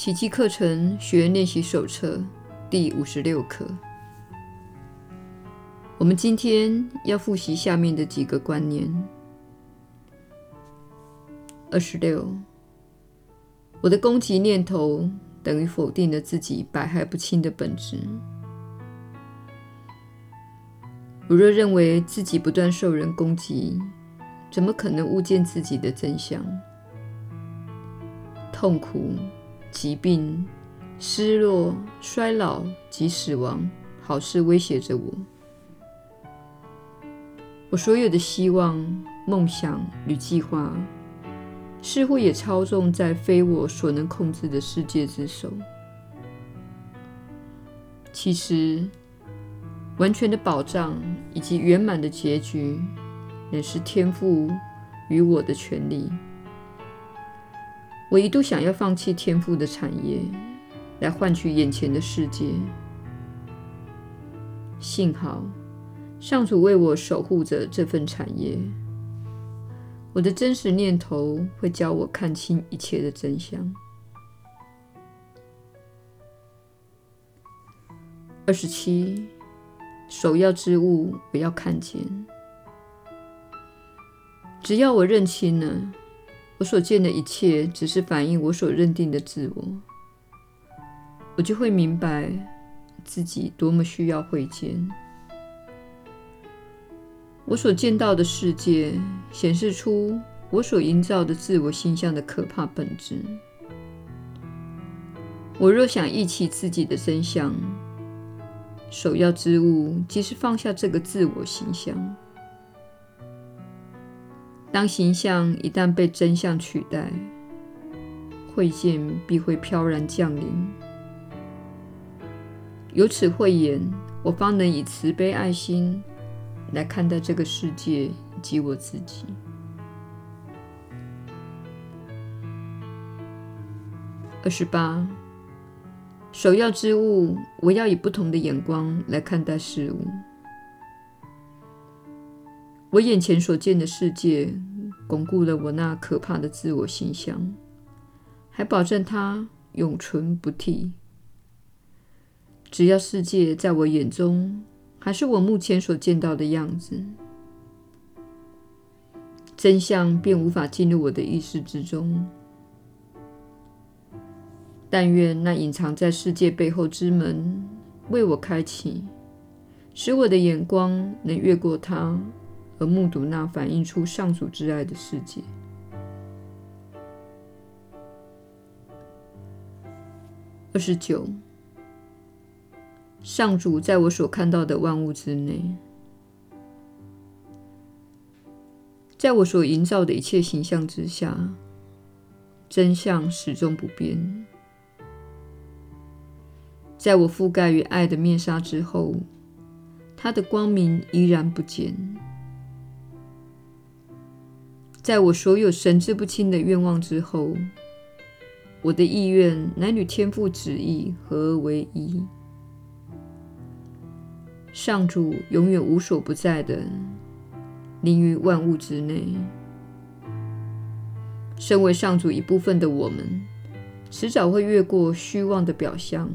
奇迹课程学员练习手册第五十六课。我们今天要复习下面的几个观念。二十六，我的攻击念头等于否定了自己百害不侵的本质。我若认为自己不断受人攻击，怎么可能悟见自己的真相？痛苦、疾病、失落、衰老及死亡，好似威胁着我。我所有的希望、梦想与计划，似乎也操纵在非我所能控制的世界之手。其实，完全的保障以及圆满的结局，乃是天赋与我的权利。我一度想要放弃天赋的产业，来换取眼前的世界。幸好，上主为我守护着这份产业。我的真实念头会教我看清一切的真相。二十七。首要之物不要看见。只要我认清了，我所见的一切只是反映我所认定的自我，我就会明白自己多么需要会见。我所见到的世界显示出我所营造的自我形象的可怕本质。我若想忆起自己的真相，首要之务，即是放下这个自我形象。当形象一旦被真相取代，慧见必会飘然降临。由此慧眼，我方能以慈悲爱心来看待这个世界及我自己。二十八。首要之物，我要以不同的眼光来看待事物。我眼前所见的世界，巩固了我那可怕的自我形象，还保证它永存不替。只要世界在我眼中还是我目前所见到的样子，真相便无法进入我的意识之中。但愿那隐藏在世界背后之门为我开启，使我的眼光能越过它，而目睹那反映出上主之爱的世界。二十九，上主在我所看到的万物之内，在我所营造的一切形象之下，真相始终不变。在我覆盖于爱的面纱之后，它的光明依然不减。在我所有神志不清的愿望之后，我的意愿乃与天父旨意合而为一。上主永远无所不在的临于万物之内。身为上主一部分的我们，迟早会越过虚妄的表象。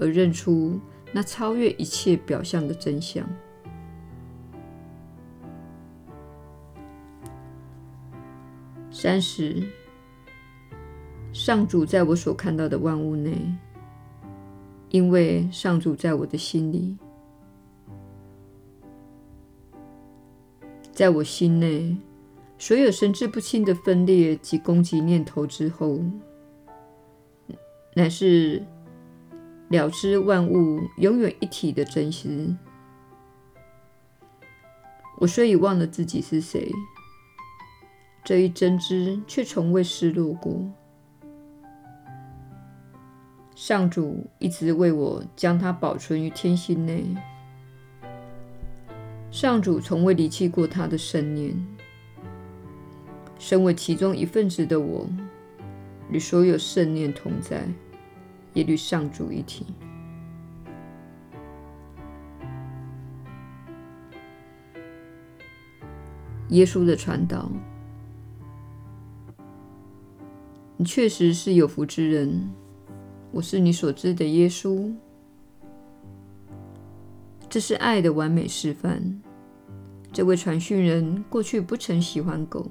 而认出那超越一切表象的真相。三十，上主在我所看到的万物内，因为上主在我的心里，在我心内，所有神志不清的分裂及攻击念头之后，乃是。了知万物永远一体的真实。我虽已忘了自己是谁，这一真知却从未失落过。上主一直为我将它保存于天心内。上主从未离弃过他的圣念。身为其中一份子的我，与所有圣念同在。也与上主一体。耶稣的传道，你确实是有福之人，我是你所知的耶稣。这是爱的完美示范。这位传讯人过去不曾喜欢狗，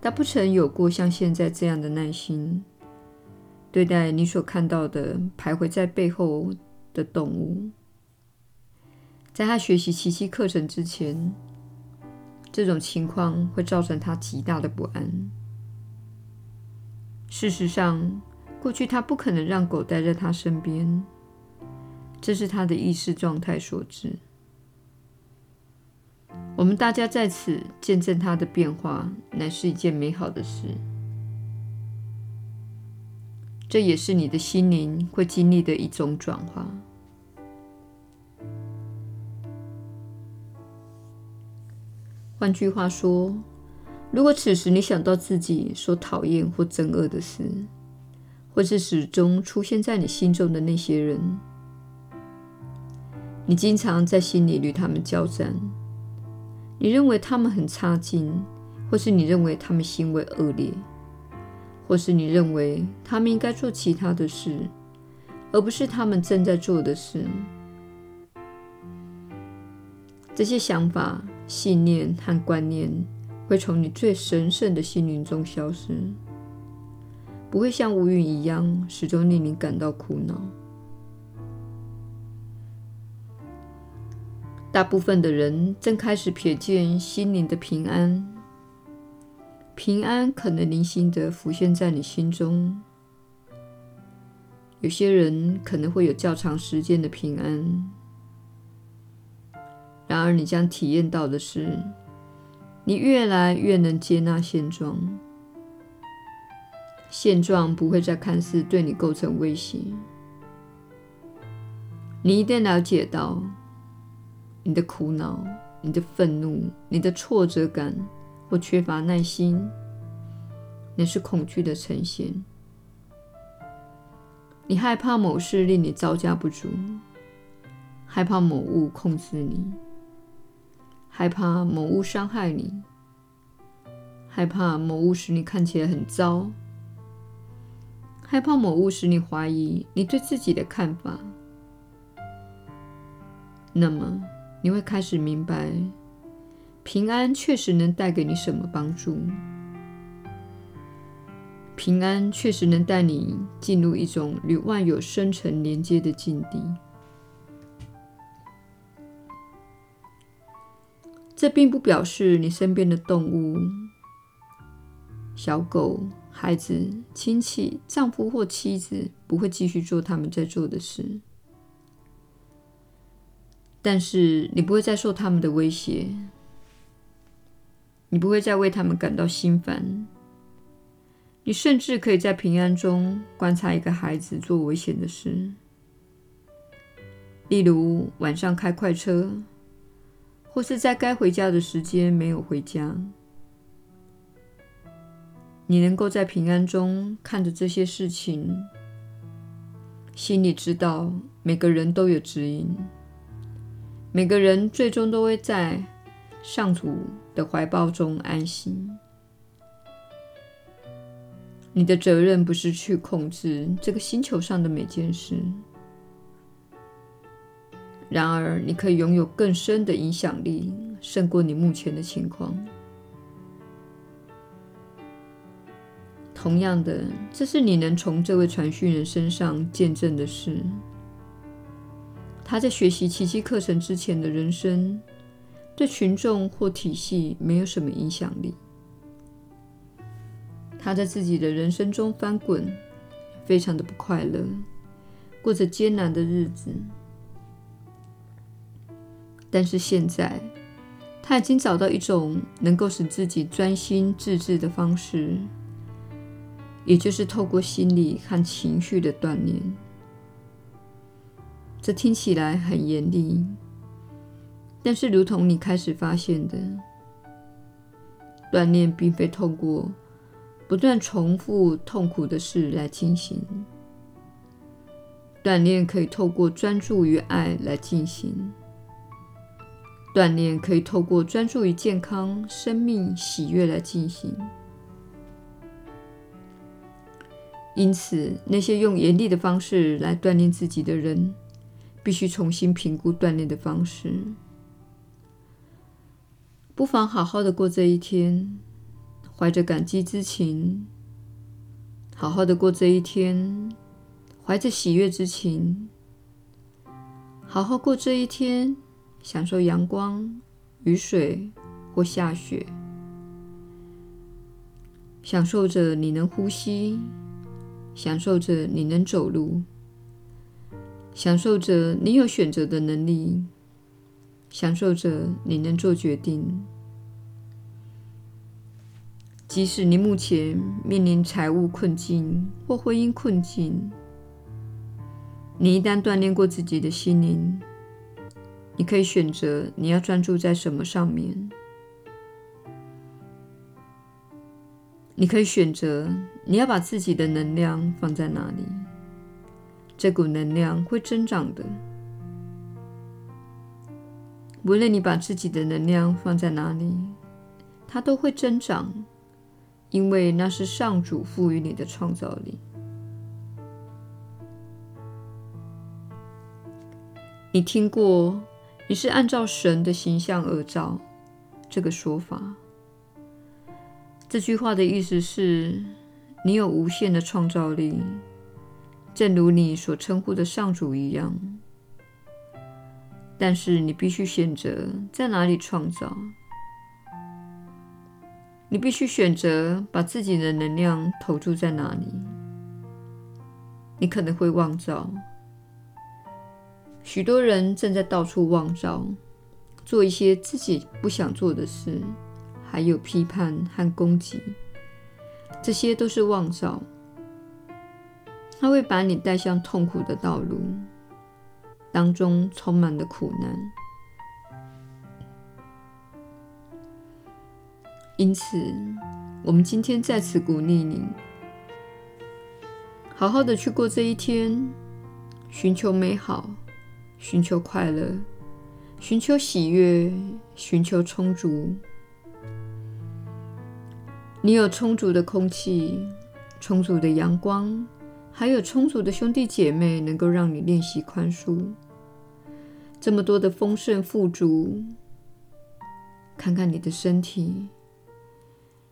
他不曾有过像现在这样的耐心对待你所看到的徘徊在背后的动物。在他学习奇迹课程之前，这种情况会造成他极大的不安。事实上，过去他不可能让狗待在他身边。这是他的意识状态所致。我们大家在此见证他的变化，乃是一件美好的事。这也是你的心灵会经历的一种转化。换句话说，如果此时你想到自己所讨厌或憎恶的事，或是始终出现在你心中的那些人，你经常在心里与他们交战，你认为他们很差劲，或是你认为他们行为恶劣，或是你认为他们应该做其他的事，而不是他们正在做的事。这些想法、信念和观念会从你最神圣的心灵中消失，不会像乌云一样始终令你感到苦恼。大部分的人正开始瞥见心灵的平安，平安可能零星地浮现在你心中。有些人可能会有较长时间的平安，然而你将体验到的是，你越来越能接纳现状，现状不会再看似对你构成威胁。你一定了解到。你的苦恼、你的愤怒、你的挫折感或缺乏耐心，那是恐惧的呈现。你害怕某事令你招架不住，害怕某物控制你，害怕某物伤害你，害怕某物使你看起来很糟，害怕某物使你怀疑你对自己的看法。那么，你会开始明白，平安确实能带给你什么帮助。平安确实能带你进入一种与万有深层连接的境地。这并不表示你身边的动物、小狗、孩子、亲戚、丈夫或妻子不会继续做他们在做的事。但是你不会再受他们的威胁，你不会再为他们感到心烦。你甚至可以在平安中观察一个孩子做危险的事，例如晚上开快车，或是在该回家的时间没有回家。你能够在平安中看着这些事情，心里知道每个人都有指引。每个人最终都会在上主的怀抱中安息。你的责任不是去控制这个星球上的每件事，然而你可以拥有更深的影响力，胜过你目前的情况。同样的，这是你能从这位传讯人身上见证的事。他在学习奇迹课程之前的人生，对群众或体系没有什么影响力。他在自己的人生中翻滚，非常的不快乐，过着艰难的日子。但是现在，他已经找到一种能够使自己专心致志的方式，也就是透过心理和情绪的锻炼。这听起来很严厉，但是如同你开始发现的，锻炼并非透过不断重复痛苦的事来进行，锻炼可以透过专注于爱来进行，锻炼可以透过专注于健康、生命、喜悦来进行。因此，那些用严厉的方式来锻炼自己的人，必须重新评估锻炼的方式。不妨好好的过这一天，怀着感激之情；好好的过这一天，怀着喜悦之情；好好过这一天，享受阳光、雨水或下雪，享受着你能呼吸。享受着你能走路，享受着你有选择的能力，享受着你能做决定。即使你目前面临财务困境或婚姻困境，你一旦锻炼过自己的心灵，你可以选择你要专注在什么上面。你可以选择你要把自己的能量放在哪里，这股能量会增长的。无论你把自己的能量放在哪里，它都会增长，因为那是上主赋予你的创造力。你听过“你是按照神的形象而造”这个说法。这句话的意思是，你有无限的创造力，正如你所称呼的上主一样。但是你必须选择在哪里创造，你必须选择把自己的能量投注在哪里。你可能会妄造，许多人正在到处妄造，做一些自己不想做的事。还有批判和攻击，这些都是妄造，它会把你带向痛苦的道路，当中充满了苦难。因此，我们今天在此鼓励你，好好的去过这一天，寻求美好，寻求快乐，寻求喜悦，寻求充足。你有充足的空气、充足的阳光，还有充足的兄弟姐妹，能够让你练习宽恕。这么多的丰盛富足，看看你的身体，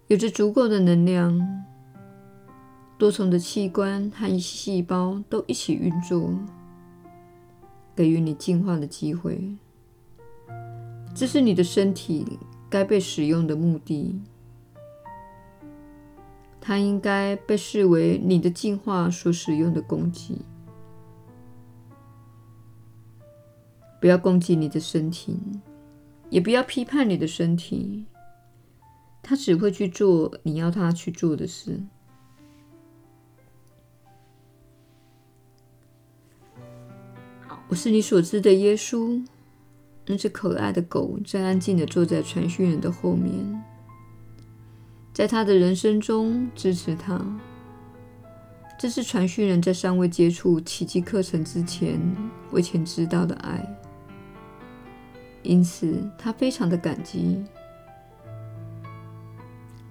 有着足够的能量，多重的器官和细胞都一起运作，给予你进化的机会。这是你的身体该被使用的目的。它应该被视为你的进化所使用的工具。不要攻击你的身体，也不要批判你的身体。它只会去做你要它去做的事。我是你所知的耶稣。那只可爱的狗正安静地坐在传讯人的后面。在他的人生中支持他，这是传讯人在尚未接触奇迹课程之前未曾知道的爱，因此他非常的感激。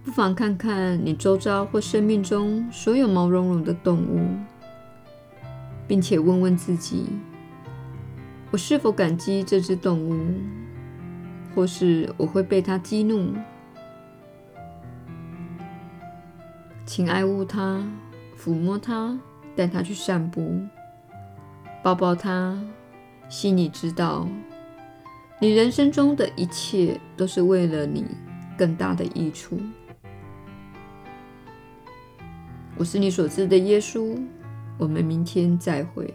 不妨看看你周遭或生命中所有毛茸茸的动物，并且问问自己：我是否感激这只动物，或是我会被它激怒？请爱护它，抚摸它，带它去散步，抱抱它，心里知道，你人生中的一切都是为了你更大的益处。我是你所知的耶稣，我们明天再会。